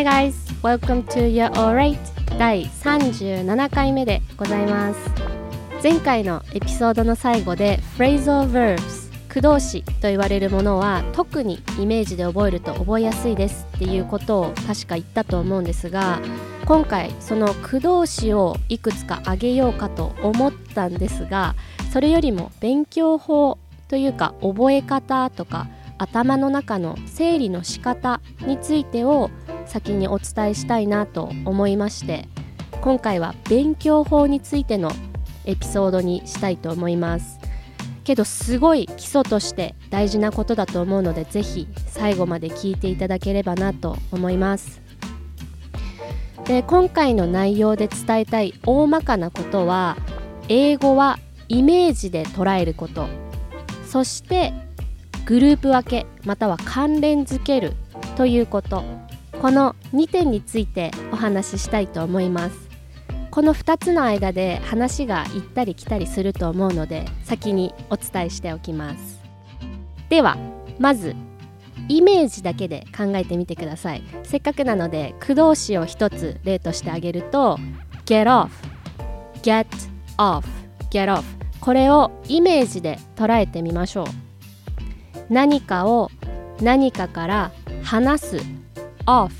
Hi guys, welcome to Your Alright 第37回目でございます。前回のエピソードの最後で Phrasal Verbs 駆動詞と言われるものは特にイメージで覚えると覚えやすいですっていうことを確か言ったと思うんですが今回その駆動詞をいくつか挙げようかと思ったんですがそれよりも勉強法というか覚え方とか頭の中の整理の仕方についてを先にお伝えしたいなと思いまして今回は勉強法についてのエピソードにしたいと思います。けどすごい基礎として大事なことだと思うのでぜひ最後まで聞いていただければなと思います。で今回の内容で伝えたい大まかなことは英語はイメージで捉えること。そしてグループ分けまたは関連づけるということ。この2点についてお話ししたいと思います。この2つの間で話が行ったり来たりすると思うので先にお伝えしておきます。ではまずイメージだけで考えてみてください。せっかくなので駆動詞を一つ例としてあげると get off get off get off これをイメージで捉えてみましょう。何かを何かから離す off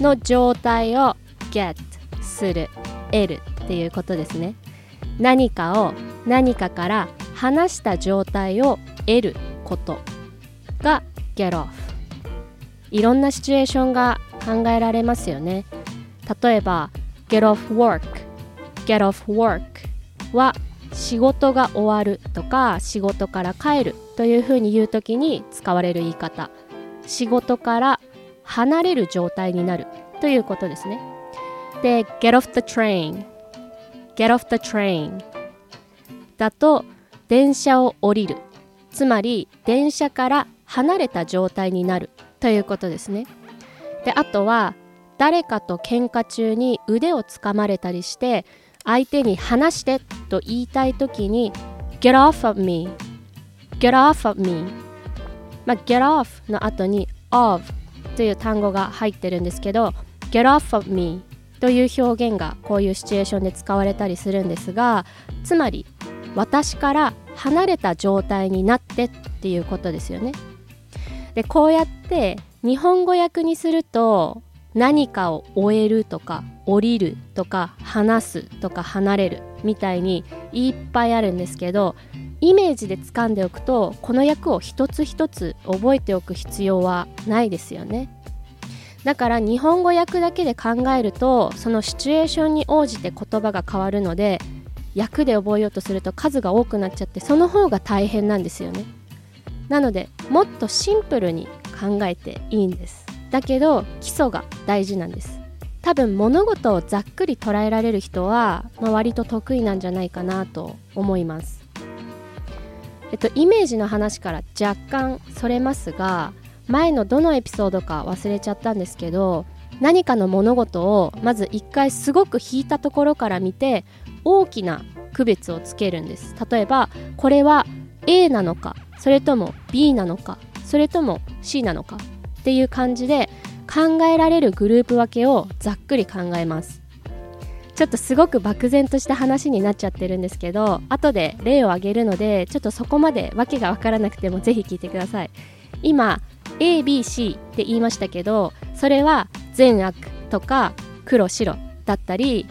の状態を get する得るっていうことですね。何かを何かから離した状態を得ることが get off いろんなシチュエーションが考えられますよね。例えば get off work get off work は仕事が終わるとか仕事から帰るというふうに言う時に使われる言い方。仕事から離れる状態になるということですね。で get off the train get off the train だと電車を降りる。つまり電車から離れた状態になるということですね。であとは誰かと喧嘩中に腕をつかまれたりして相手に話してと言いたい時に get off of me. Get off of me. まあ get off の後に of という単語が入ってるんですけど get off of me. という表現がこういうシチュエーションで使われたりするんですがつまり私から離れた状態になってっていうことですよね。でこうやって日本語訳にすると何かを終えるとか降りるとか話すとか離れるみたいにいっぱいあるんですけどイメージで掴んでおくとこの役を一つ一つ覚えておく必要はないですよね。だから日本語訳だけで考えるとそのシチュエーションに応じて言葉が変わるので訳で覚えようとすると数が多くなっちゃってその方が大変なんですよね。なのでもっとシンプルに考えていいんです。だけど基礎が大事なんです。多分物事をざっくり捉えられる人は、まあ、割と得意なんじゃないかなと思います。えっとイメージの話から若干それますが前のどのエピソードか忘れちゃったんですけど何かの物事をまず一回すごく引いたところから見て大きな区別をつけるんです。例えばこれは A なのかそれとも B なのかそれとも C なのか。っていう感じで考えられるグループ分けをざっくり考えます。ちょっとすごく漠然とした話になっちゃってるんですけど後で例を挙げるのでちょっとそこまで訳が分からなくてもぜひ聞いてください。今 ABC って言いましたけどそれは善悪とか黒白だったり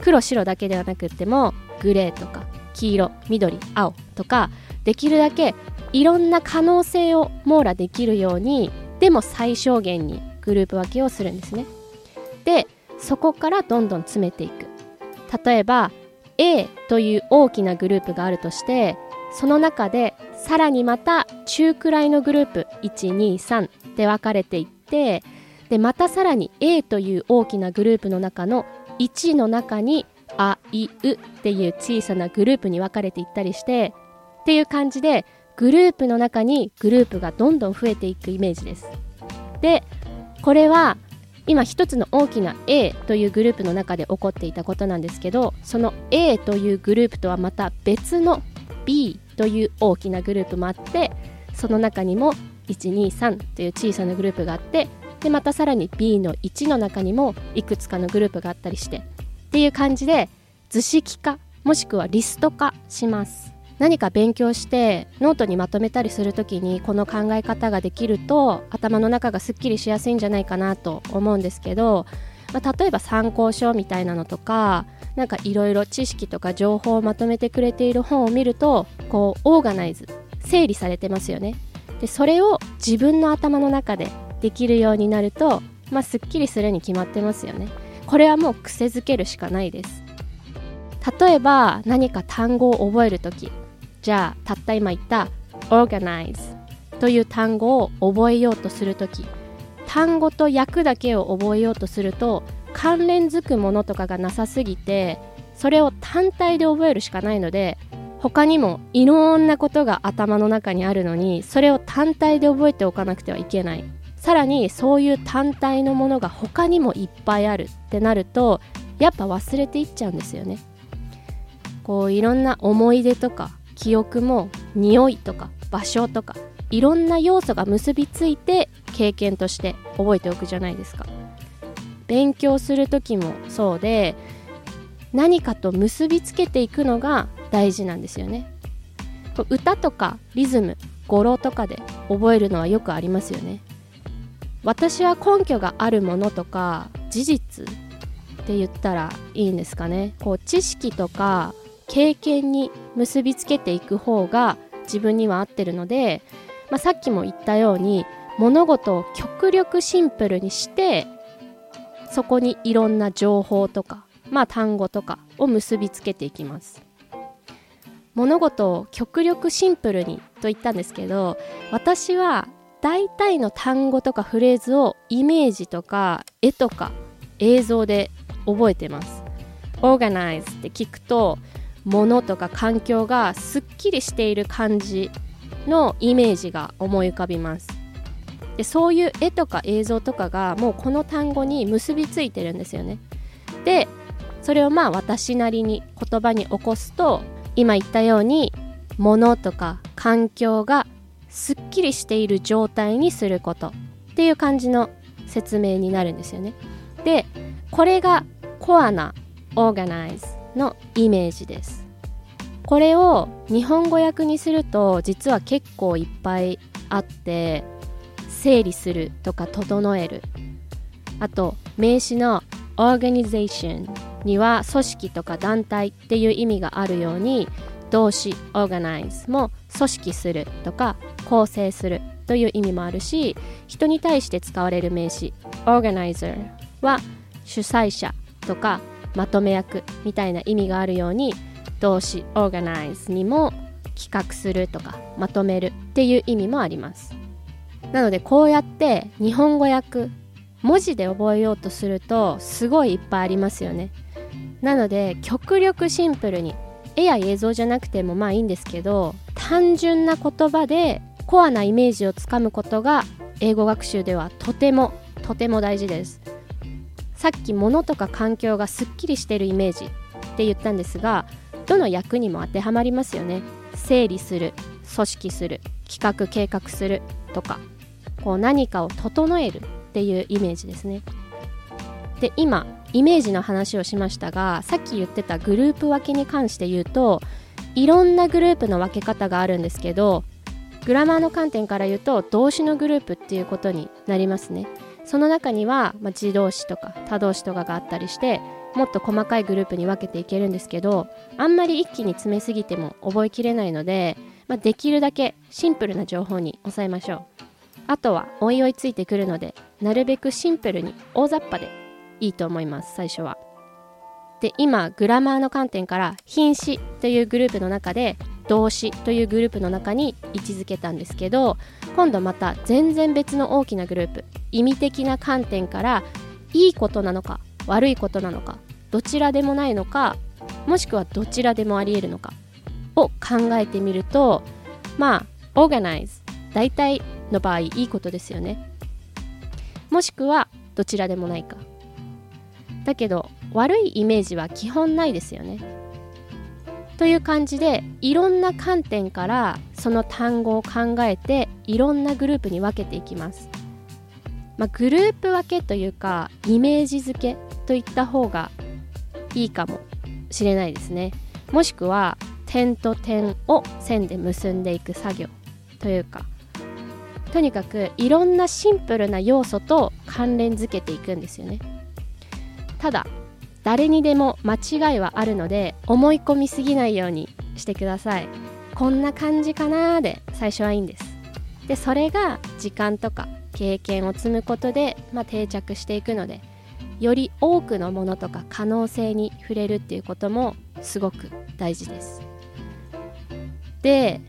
黒白だけではなくってもグレーとか黄色緑青とかできるだけいろんな可能性を網羅できるようにでも最小限にグループ分けをするんですね。でそこからどんどん詰めていく。例えば A という大きなグループがあるとしてその中でさらにまた中くらいのグループ123で分かれていってでまたさらに A という大きなグループの中の1の中にあいうっていう小さなグループに分かれていったりしてっていう感じでグループの中にグループがどんどん増えていくイメージです。でこれは今一つの大きな A というグループの中で起こっていたことなんですけどその A というグループとはまた別の B という大きなグループもあってその中にも123という小さなグループがあってでまたさらに B の1の中にもいくつかのグループがあったりしてっていう感じで図式化もしくはリスト化します。何か勉強してノートにまとめたりする時にこの考え方ができると頭の中がすっきりしやすいんじゃないかなと思うんですけど、まあ、例えば参考書みたいなのとかなんかいろいろ知識とか情報をまとめてくれている本を見るとこう organize整理されてますよね。でそれを自分の頭の中でできるようになると、まあ、すっきりするに決まってますよね。これはもう癖づけるしかないです。例えば何か単語を覚える時。じゃあたった今言った organize という単語を覚えようとする時単語と訳だけを覚えようとすると関連づくものとかがなさすぎてそれを単体で覚えるしかないので他にもいろんなことが頭の中にあるのにそれを単体で覚えておかなくてはいけない。さらにそういう単体のものが他にもいっぱいあるってなるとやっぱ忘れていっちゃうんですよね。こういろんな思い出とか記憶も匂いとか場所とかいろんな要素が結びついて経験として覚えておくじゃないですか。勉強する時もそうで何かと結びつけていくのが大事なんですよね。歌とかリズム語呂とかで覚えるのはよくありますよね。私は根拠があるものとか事実って言ったらいいんですかね。こう知識とか経験に結びつけていく方が自分には合ってるので、まあ、さっきも言ったように物事を極力シンプルにしてそこにいろんな情報とか、まあ、単語とかを結びつけていきます。物事を極力シンプルにと言ったんですけど私は大体の単語とかフレーズをイメージとか絵とか映像で覚えてます。Organize って聞くと物とか環境がすっきりしている感じのイメージが思い浮かびます。でそういう絵とか映像とかがもうこの単語に結びついてるんですよね。でそれをまあ私なりに言葉に起こすと今言ったように物とか環境がすっきりしている状態にすること。っていう感じの説明になるんですよね。でこれがコアな organize のイメージです。これを日本語訳にすると実は結構いっぱいあって整理するとか整える。あと名詞の organization には組織とか団体っていう意味があるように動詞 organize も組織するとか構成するという意味もあるし人に対して使われる名詞 organizer は主催者とかまとめ役みたいな意味があるように動詞 organize にも企画するとかまとめるっていう意味もあります。なのでこうやって日本語訳文字で覚えようとするとすごいいっぱいありますよね。なので極力シンプルに絵や映像じゃなくてもまあいいんですけど単純な言葉でコアなイメージをつかむことが英語学習ではとてもとても大事です。さっき物とか環境がすっきりしてるイメージって言ったんですがどの役にも当てはまりますよね。整理する組織する企画計画するとかこう何かを整えるっていうイメージですね。で今イメージの話をしましたがさっき言ってたグループ分けに関して言うといろんなグループの分け方があるんですけどグラマーの観点から言うと動詞のグループっていうことになりますね。その中には、まあ、自動詞とか他動詞とかがあったりしてもっと細かいグループに分けていけるんですけどあんまり一気に詰めすぎても覚えきれないので、まあ、できるだけシンプルな情報に抑えましょう。あとはおいおいついてくるのでなるべくシンプルに大雑把でいいと思います最初は。で今グラマーの観点から品詞というグループの中で動詞というグループの中に位置づけたんですけど今度また全然別の大きなグループ意味的な観点からいいことなのか悪いことなのかどちらでもないのかもしくはどちらでもありえるのかを考えてみるとまあ organize 大体の場合いいことですよね。もしくはどちらでもないか。だけど悪いイメージは基本ないですよね。という感じでいろんな観点からその単語を考えていろんなグループに分けていきます。まあ、グループ分けというかイメージ付けといった方がいいかもしれないですね。もしくは点と点を線で結んでいく作業というかとにかくいろんなシンプルな要素と関連づけていくんですよね。ただ誰にでも間違いはあるので思い込みすぎないようにしてください。こんな感じかなーで最初はいいんです。でそれが時間とか経験を積むことで、まあ、定着していくのでより多くのものとか可能性に触れるっていうこともすごく大事です。で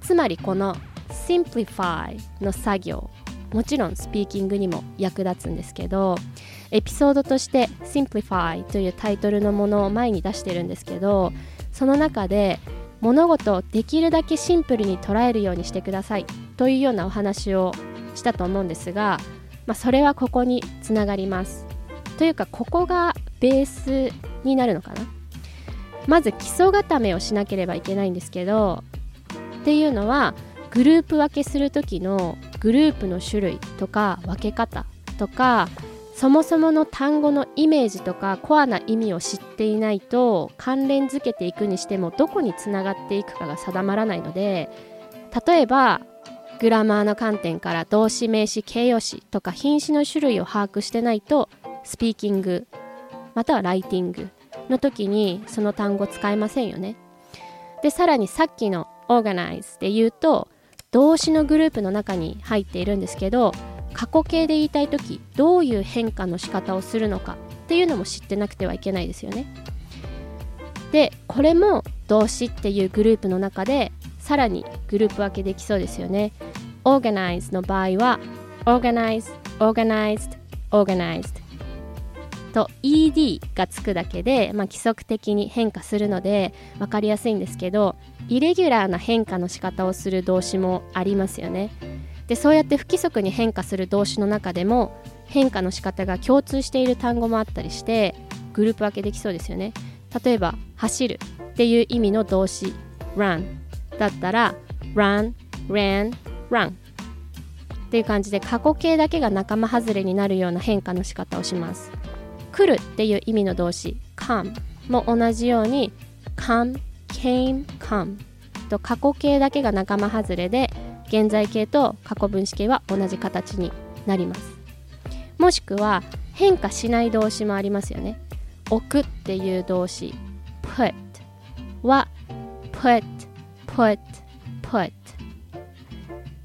つまりこの Simplify の作業もちろんスピーキングにも役立つんですけどエピソードとして Simplify というタイトルのものを前に出してるんですけどその中で物事をできるだけシンプルに捉えるようにしてくださいというようなお話をしたと思うんですが、まあ、それはここにつながります。というかここがベースになるのかな。まず基礎固めをしなければいけないんですけどっていうのはグループ分けする時のグループの種類とか分け方とかそもそもの単語のイメージとかコアな意味を知っていないと関連づけていくにしてもどこにつながっていくかが定まらないので例えばグラマーの観点から動詞名詞形容詞とか品詞の種類を把握してないとスピーキングまたはライティングの時にその単語使えませんよね。でさらにさっきの organize で言うと動詞のグループの中に入っているんですけど過去形で言いたい時どういう変化の仕方をするのかっていうのも知ってなくてはいけないですよね。でこれも動詞っていうグループの中でさらにグループ分けできそうですよね。organize の場合は organize, organized, organized と ed がつくだけで、まあ、規則的に変化するので分かりやすいんですけどイレギュラーな変化の仕方をする動詞もありますよね。でそうやって不規則に変化する動詞の中でも変化の仕方が共通している単語もあったりしてグループ分けできそうですよね。例えば走るっていう意味の動詞 run だったら run, ran, run っていう感じで過去形だけが仲間外れになるような変化の仕方をします。来るっていう意味の動詞 come も同じように come, came, come と過去形だけが仲間外れで現在形と過去分詞形は同じ形になります。もしくは変化しない動詞もありますよね。置くっていう動詞。put は put put put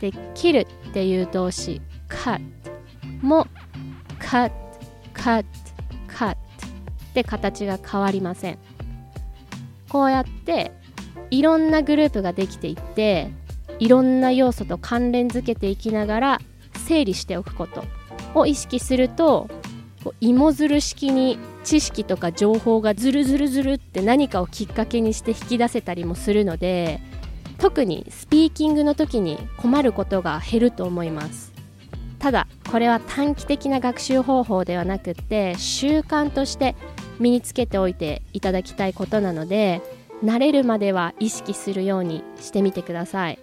で切るっていう動詞。cut も cut cut cut で形が変わりません。こうやっていろんなグループができていっていろんな要素と関連づけていきながら整理しておくことを意識すると芋づる式に知識とか情報がズルズルズルって何かをきっかけにして引き出せたりもするので特にスピーキングの時に困ることが減ると思います。ただこれは短期的な学習方法ではなくって習慣として身につけておいていただきたいことなので慣れるまでは意識するようにしてみてください。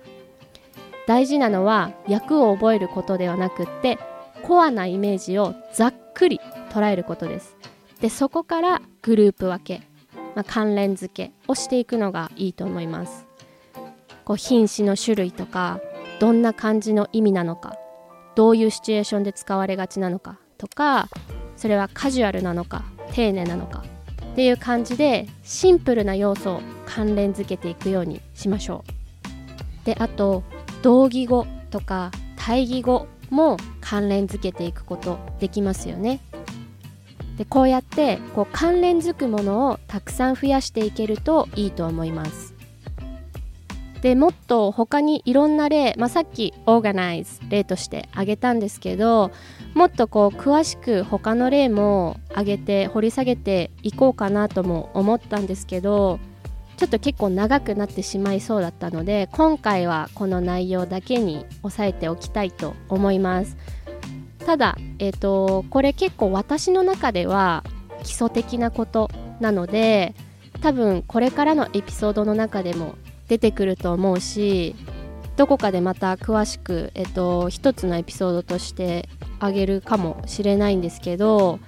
大事なのは役を覚えることではなくってコアなイメージをざっくり捉えることです。でそこからグループ分け、まあ、関連付けをしていくのがいいと思います。こう品詞の種類とかどんな感じの意味なのかどういうシチュエーションで使われがちなのかとかそれはカジュアルなのか丁寧なのかっていう感じでシンプルな要素を関連づけていくようにしましょう。であと同義語とか対義語も関連づけていくことできますよね。でこうやってこう関連づくものをたくさん増やしていけるといいと思います。でもっと他にいろんな例、まあ、さっき organize 例として挙げたんですけどもっとこう詳しく他の例も挙げて掘り下げていこうかなとも思ったんですけどちょっと結構長くなってしまいそうだったので今回はこの内容だけに押さえておきたいと思います。ただ、えーと、これ結構私の中では基礎的なことなので多分これからのエピソードの中でも出てくると思うしどこかでまた詳しく、えっと、一つのエピソードとしてあげるかもしれないんですけど、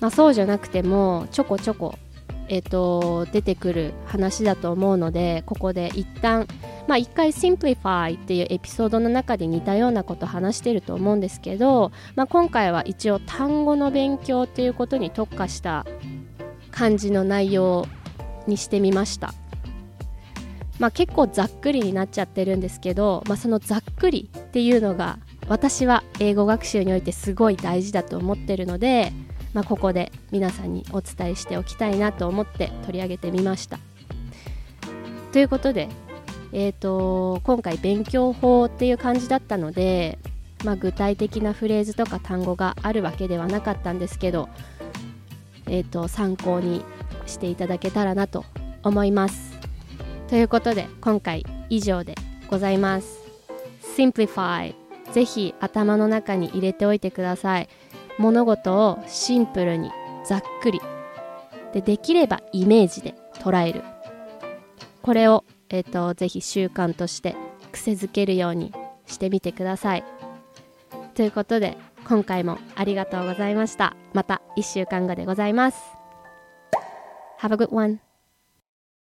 まあ、そうじゃなくてもちょこちょこ、えーと、出てくる話だと思うのでここで一旦まあ一回 Simplify っていうエピソードの中で似たようなこと話してると思うんですけど、まあ、今回は一応単語の勉強っていうことに特化した感じの内容にしてみました。まあ、結構ざっくりになっちゃってるんですけど、まあ、そのざっくりっていうのが私は英語学習においてすごい大事だと思ってるので、まあ、ここで皆さんにお伝えしておきたいなと思って取り上げてみました。ということで、えーと、今回勉強法っていう感じだったので、まあ、具体的なフレーズとか単語があるわけではなかったんですけど、えーと参考にしていただけたらなと思います。ということで今回以上でございます Simplify ぜひ頭の中に入れておいてください物事をシンプルにざっくり。でできればイメージで捉える。これを、えーと、ぜひ習慣として癖づけるようにしてみてください。ということで今回もありがとうございました。また1週間後でございます。Have a good one.